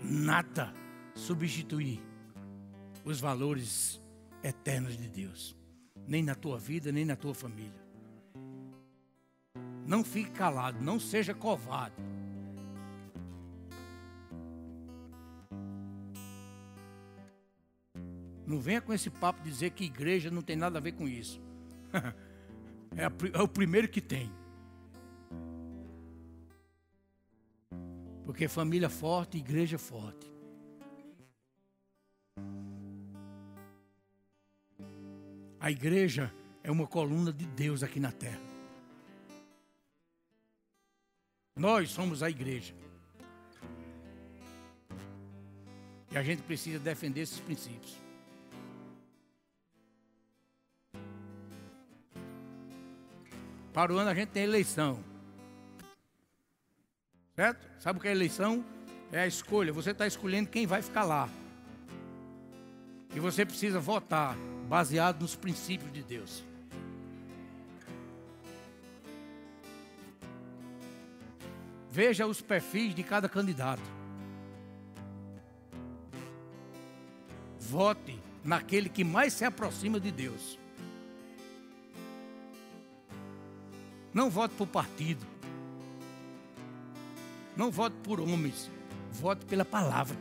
nada substituir os valores eternos de Deus nem na tua vida, nem na tua família. Não fique calado, não seja covarde. Não venha com esse papo dizer que igreja não tem nada a ver com isso. é, é o primeiro que tem. Porque família forte, igreja forte. A igreja é uma coluna de Deus aqui na terra. Nós somos a igreja. E a gente precisa defender esses princípios. Para o ano a gente tem eleição. Certo? Sabe o que é eleição? É a escolha. Você está escolhendo quem vai ficar lá. E você precisa votar baseado nos princípios de Deus. Veja os perfis de cada candidato. Vote naquele que mais se aproxima de Deus. Não vote por partido. Não vote por homens. Vote pela palavra.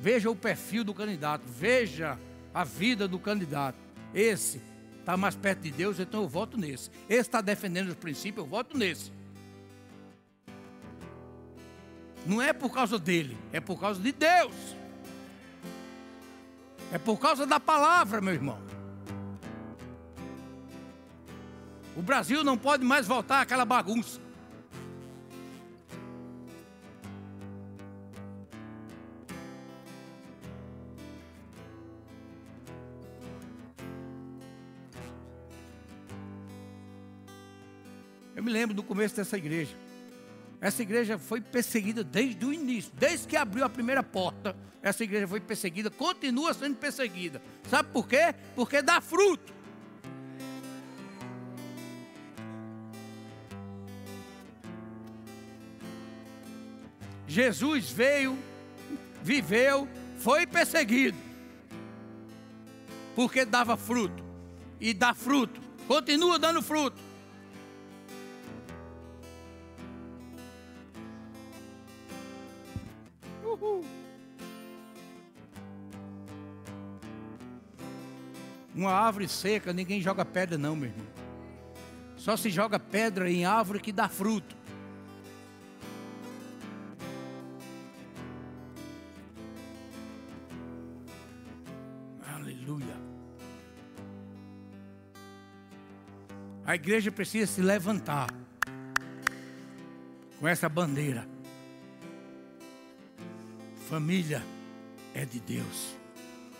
Veja o perfil do candidato. Veja a vida do candidato. Esse está mais perto de Deus, então eu voto nesse. Esse está defendendo os princípios, eu voto nesse. Não é por causa dele, é por causa de Deus. É por causa da palavra, meu irmão. O Brasil não pode mais voltar àquela bagunça. Eu me lembro do começo dessa igreja. Essa igreja foi perseguida desde o início, desde que abriu a primeira porta. Essa igreja foi perseguida, continua sendo perseguida. Sabe por quê? Porque dá fruto. Jesus veio, viveu, foi perseguido, porque dava fruto, e dá fruto, continua dando fruto. Uma árvore seca, ninguém joga pedra, não, meu irmão. Só se joga pedra em árvore que dá fruto. A igreja precisa se levantar com essa bandeira. Família é de Deus.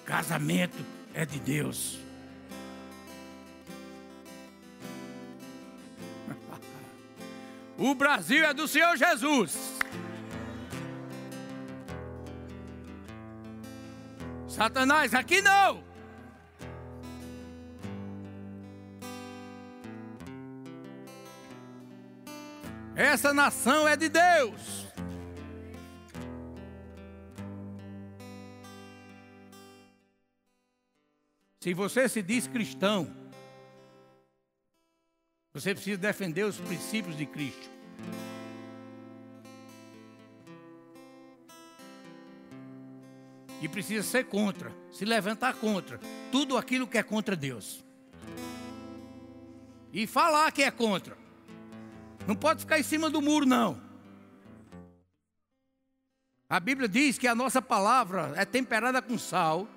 Casamento é de Deus. O Brasil é do Senhor Jesus. Satanás, aqui não. Essa nação é de Deus. Se você se diz cristão, você precisa defender os princípios de Cristo. E precisa ser contra, se levantar contra tudo aquilo que é contra Deus. E falar que é contra. Não pode ficar em cima do muro, não. A Bíblia diz que a nossa palavra é temperada com sal.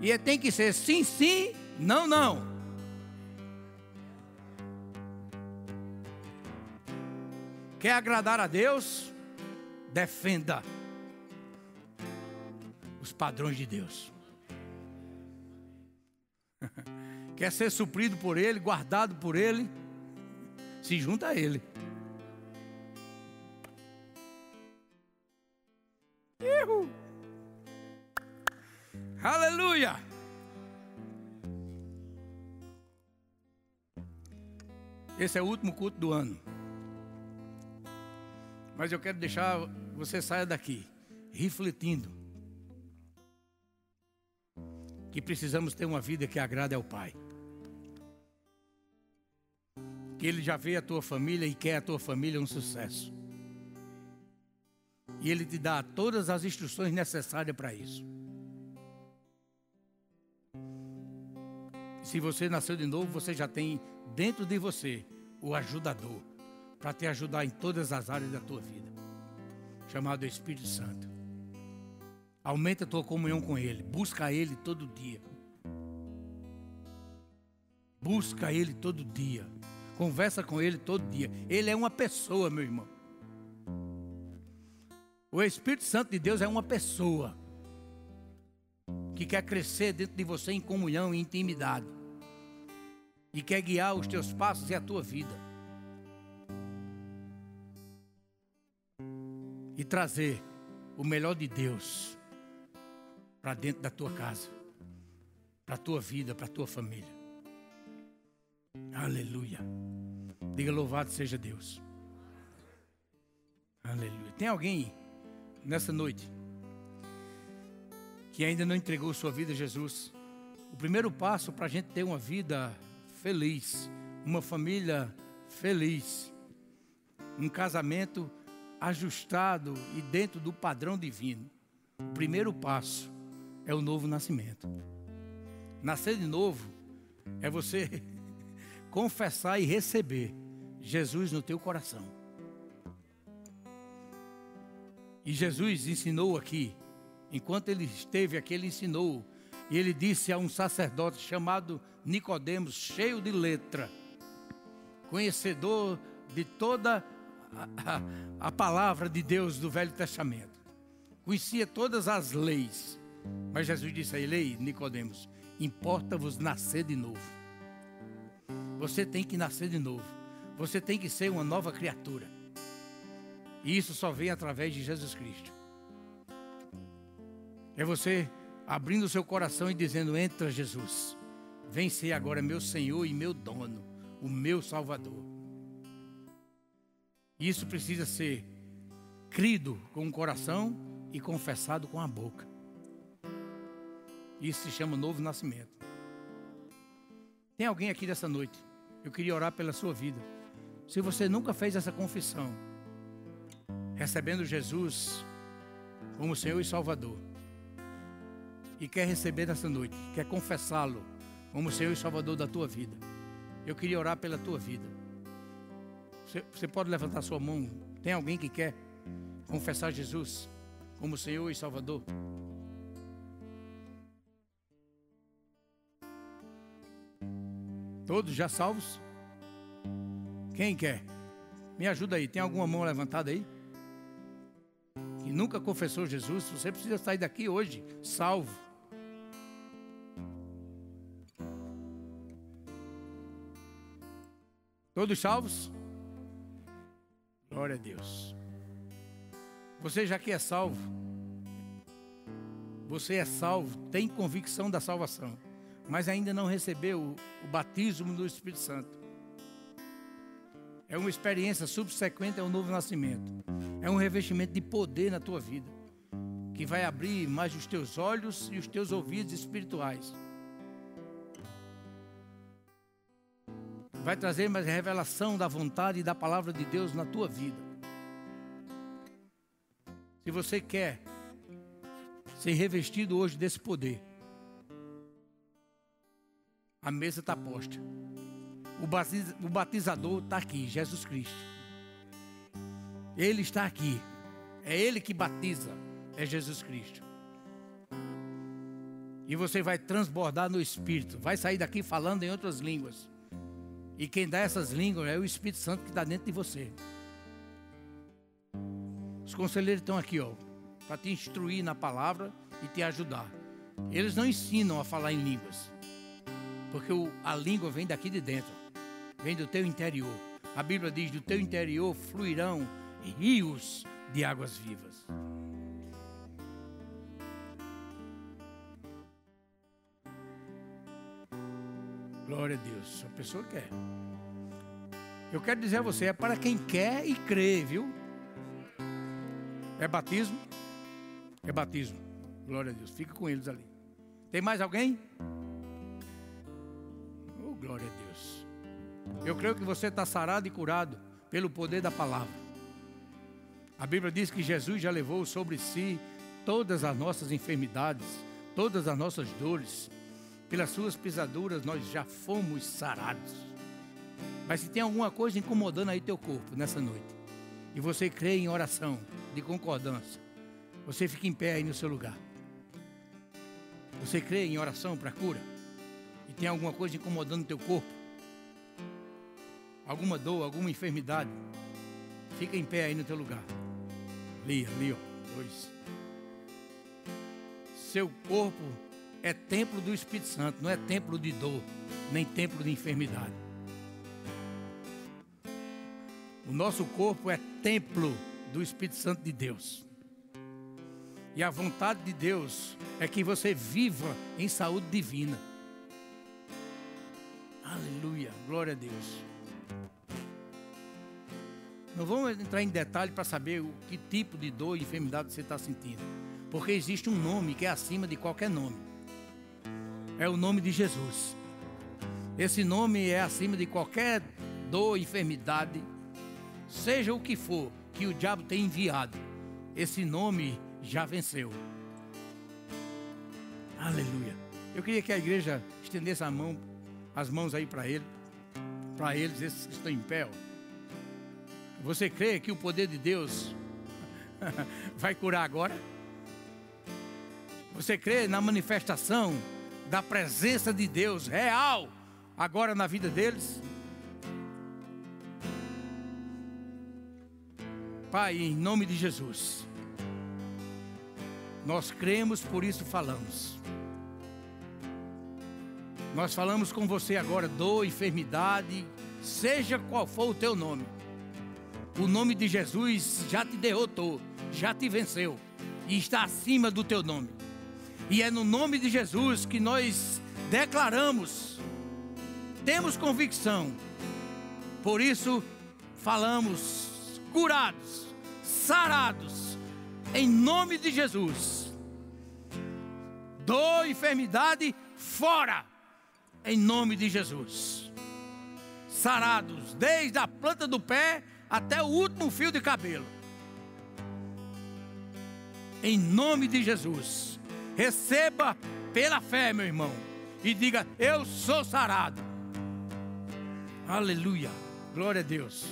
E tem que ser sim, sim, não, não. Quer agradar a Deus? Defenda os padrões de Deus. Quer ser suprido por Ele, guardado por Ele? Se junta a Ele. Uhul. Aleluia! Esse é o último culto do ano. Mas eu quero deixar você saia daqui refletindo que precisamos ter uma vida que agrade ao Pai. Que Ele já vê a tua família e quer a tua família um sucesso. E Ele te dá todas as instruções necessárias para isso. Se você nasceu de novo, você já tem dentro de você o ajudador para te ajudar em todas as áreas da tua vida, chamado Espírito Santo. Aumenta a tua comunhão com Ele, busca Ele todo dia. Busca Ele todo dia, conversa com Ele todo dia. Ele é uma pessoa, meu irmão. O Espírito Santo de Deus é uma pessoa que quer crescer dentro de você em comunhão e intimidade. e quer guiar os teus passos e a tua vida. E trazer o melhor de Deus para dentro da tua casa, para a tua vida, para a tua família. Aleluia. Diga louvado seja Deus. Aleluia. Tem alguém nessa noite que ainda não entregou sua vida a Jesus? O primeiro passo para a gente ter uma vida feliz, uma família feliz, um casamento ajustado e dentro do padrão divino. O primeiro passo é o novo nascimento. Nascer de novo é você confessar e receber Jesus no teu coração. E Jesus ensinou aqui, enquanto ele esteve aqui, ele ensinou e ele disse a um sacerdote chamado Nicodemos, cheio de letra, conhecedor de toda a, a, a, palavra de Deus do Velho Testamento. Conhecia todas as leis. Mas Jesus disse a ele, Nicodemos, importa-vos nascer de novo. Você tem que nascer de novo. Você tem que ser uma nova criatura. E isso só vem através de Jesus Cristo. É você abrindo o seu coração e dizendo: Entra, Jesus. Vem ser agora meu Senhor e meu dono, o meu Salvador. Isso precisa ser crido com o coração e confessado com a boca. Isso se chama novo nascimento. Tem alguém aqui dessa noite? Eu queria orar pela sua vida. Se você nunca fez essa confissão, recebendo Jesus como Senhor e Salvador, e quer receber nessa noite, quer confessá-lo como Senhor e Salvador da tua vida. Eu queria orar pela tua vida. Você, pode levantar sua mão? Tem alguém que quer confessar Jesus como Senhor e Salvador? Todos já salvos? Quem quer? Me ajuda aí. Tem alguma mão levantada aí? Que nunca confessou Jesus? Você precisa sair daqui hoje salvo. Todos salvos? Glória a Deus. Você já que é salvo, você é salvo, tem convicção da salvação, mas ainda não recebeu o batismo do Espírito Santo. É uma experiência subsequente ao novo nascimento. É um revestimento de poder na tua vida, que vai abrir mais os teus olhos e os teus ouvidos espirituais vai trazer mais revelação da vontade e da palavra de Deus na tua vida. Se você quer ser revestido hoje desse poder, a mesa está posta. O batizador está aqui, Jesus Cristo. Ele está aqui. É Ele que batiza, é Jesus Cristo. E você vai transbordar no Espírito, vai sair daqui falando em outras línguas. E quem dá essas línguas é o Espírito Santo que está dentro de você. Os conselheiros estão aqui, ó, para te instruir na palavra e te ajudar. Eles não ensinam a falar em línguas, porque a língua vem daqui de dentro, vem do teu interior. A Bíblia diz: do teu interior fluirão rios de águas vivas. Glória a Deus. A pessoa quer. Eu quero dizer a você, é para quem quer e crê, viu? É batismo? É batismo. Glória a Deus. Fica com eles ali. Tem mais alguém? Oh, glória a Deus. Eu creio que você está sarado e curado pelo poder da palavra. A Bíblia diz que Jesus já levou sobre si todas as nossas enfermidades, todas as nossas dores. Pelas suas pisaduras nós já fomos sarados. Mas se tem alguma coisa incomodando aí teu corpo nessa noite, e você crê em oração de concordância, você fica em pé aí no seu lugar. Você crê em oração para cura? E tem alguma coisa incomodando teu corpo? Alguma dor, alguma enfermidade? Fica em pé aí no teu lugar. Ali, ó. Dois. Seu corpo é templo do Espírito Santo, não é templo de dor, nem templo de enfermidade. O nosso corpo é templo do Espírito Santo de Deus. E a vontade de Deus é que você viva em saúde divina. Aleluia, glória a Deus. Não vamos entrar em detalhe para saber o que tipo de dor e enfermidade você está sentindo. Porque existe um nome que é acima de qualquer nome. É o nome de Jesus. Esse nome é acima de qualquer dor, enfermidade, seja o que for que o diabo tem enviado. Esse nome já venceu. Aleluia. Eu queria que a igreja estendesse a mão, as mãos aí para ele, para eles, esses que estão em pé. Ó. Você crê que o poder de Deus vai curar agora? Você crê na manifestação da presença de Deus real agora na vida deles? Pai, em nome de Jesus, nós cremos, por isso falamos. Nós falamos com você agora, dor, enfermidade, seja qual for o teu nome. O nome de Jesus já te derrotou, já te venceu e está acima do teu nome. E é no nome de Jesus que nós declaramos, temos convicção, por isso falamos curados, sarados, em nome de Jesus. Dor, enfermidade, fora, em nome de Jesus. Sarados, desde a planta do pé até o último fio de cabelo. Em nome de Jesus. Receba pela fé, meu irmão. E diga: Eu sou sarado. Aleluia. Glória a Deus.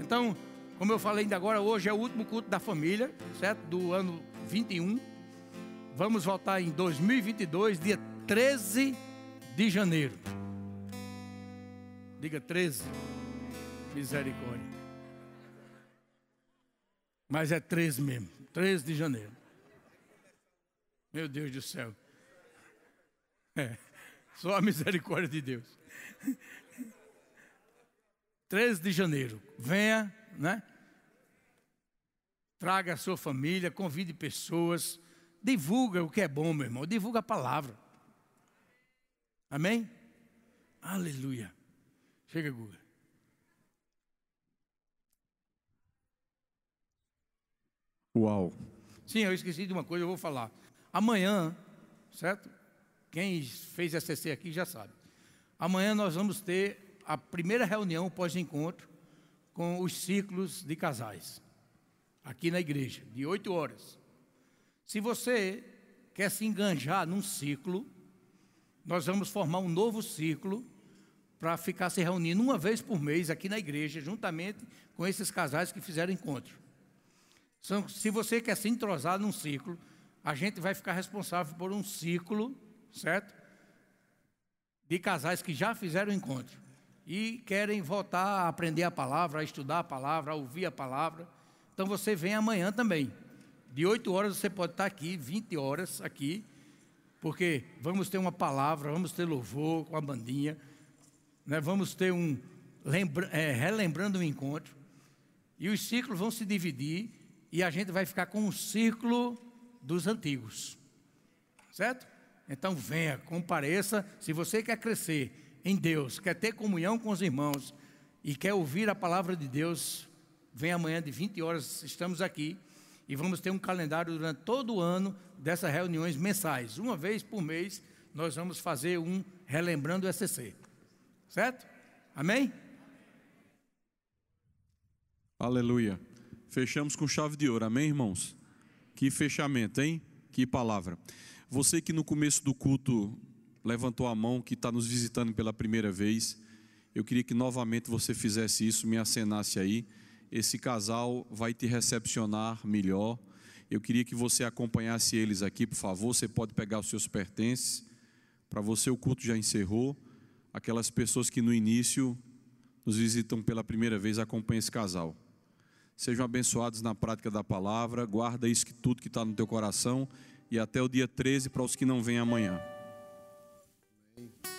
Então, como eu falei ainda agora, hoje é o último culto da família, certo? Do ano 21. Vamos voltar em 2022, dia 13 de janeiro. Diga 13. Misericórdia. Mas é 13 mesmo. 13 de janeiro. Meu Deus do céu. É, só a misericórdia de Deus. 13 de janeiro. Venha né? Traga a sua família, convide pessoas, divulga o que é bom, meu irmão, divulga a palavra. Amém? Aleluia. Chega, Guga. Uau. Sim, eu esqueci de uma coisa, eu vou falar. Amanhã, certo? Quem fez SCC aqui já sabe. Amanhã nós vamos ter a primeira reunião pós-encontro com os ciclos de casais, aqui na igreja, de oito horas. Se você quer se enganjar num ciclo, nós vamos formar um novo ciclo para ficar se reunindo uma vez por mês aqui na igreja, juntamente com esses casais que fizeram encontro. Se você quer se entrosar num ciclo, a gente vai ficar responsável por um ciclo, certo? De casais que já fizeram encontro e querem voltar a aprender a palavra, a estudar a palavra, a ouvir a palavra. Então você vem amanhã também. De 8 horas você pode estar aqui, 20 horas aqui, porque vamos ter uma palavra, vamos ter louvor com a bandinha, né? vamos ter um lembra, é, relembrando o um encontro, e os ciclos vão se dividir, e a gente vai ficar com o círculo dos antigos, certo? Então venha, compareça, se você quer crescer em Deus, quer ter comunhão com os irmãos e quer ouvir a palavra de Deus, vem amanhã de 20 horas, estamos aqui e vamos ter um calendário durante todo o ano dessas reuniões mensais. Uma vez por mês nós vamos fazer um relembrando o SCC. Certo? Amém? Aleluia. Fechamos com chave de ouro. Amém, irmãos? Que fechamento, hein? Que palavra. Você que no começo do culto levantou a mão, que está nos visitando pela primeira vez, eu queria que novamente você fizesse isso, me acenasse aí. Esse casal vai te recepcionar melhor. Eu queria que você acompanhasse eles aqui, por favor. Você pode pegar os seus pertences. Para você, o culto já encerrou. Aquelas pessoas que no início nos visitam pela primeira vez, acompanhem esse casal. Sejam abençoados na prática da palavra. Guarda isso que tudo que está no teu coração e até o dia 13 para os que não vêm amanhã. Amém.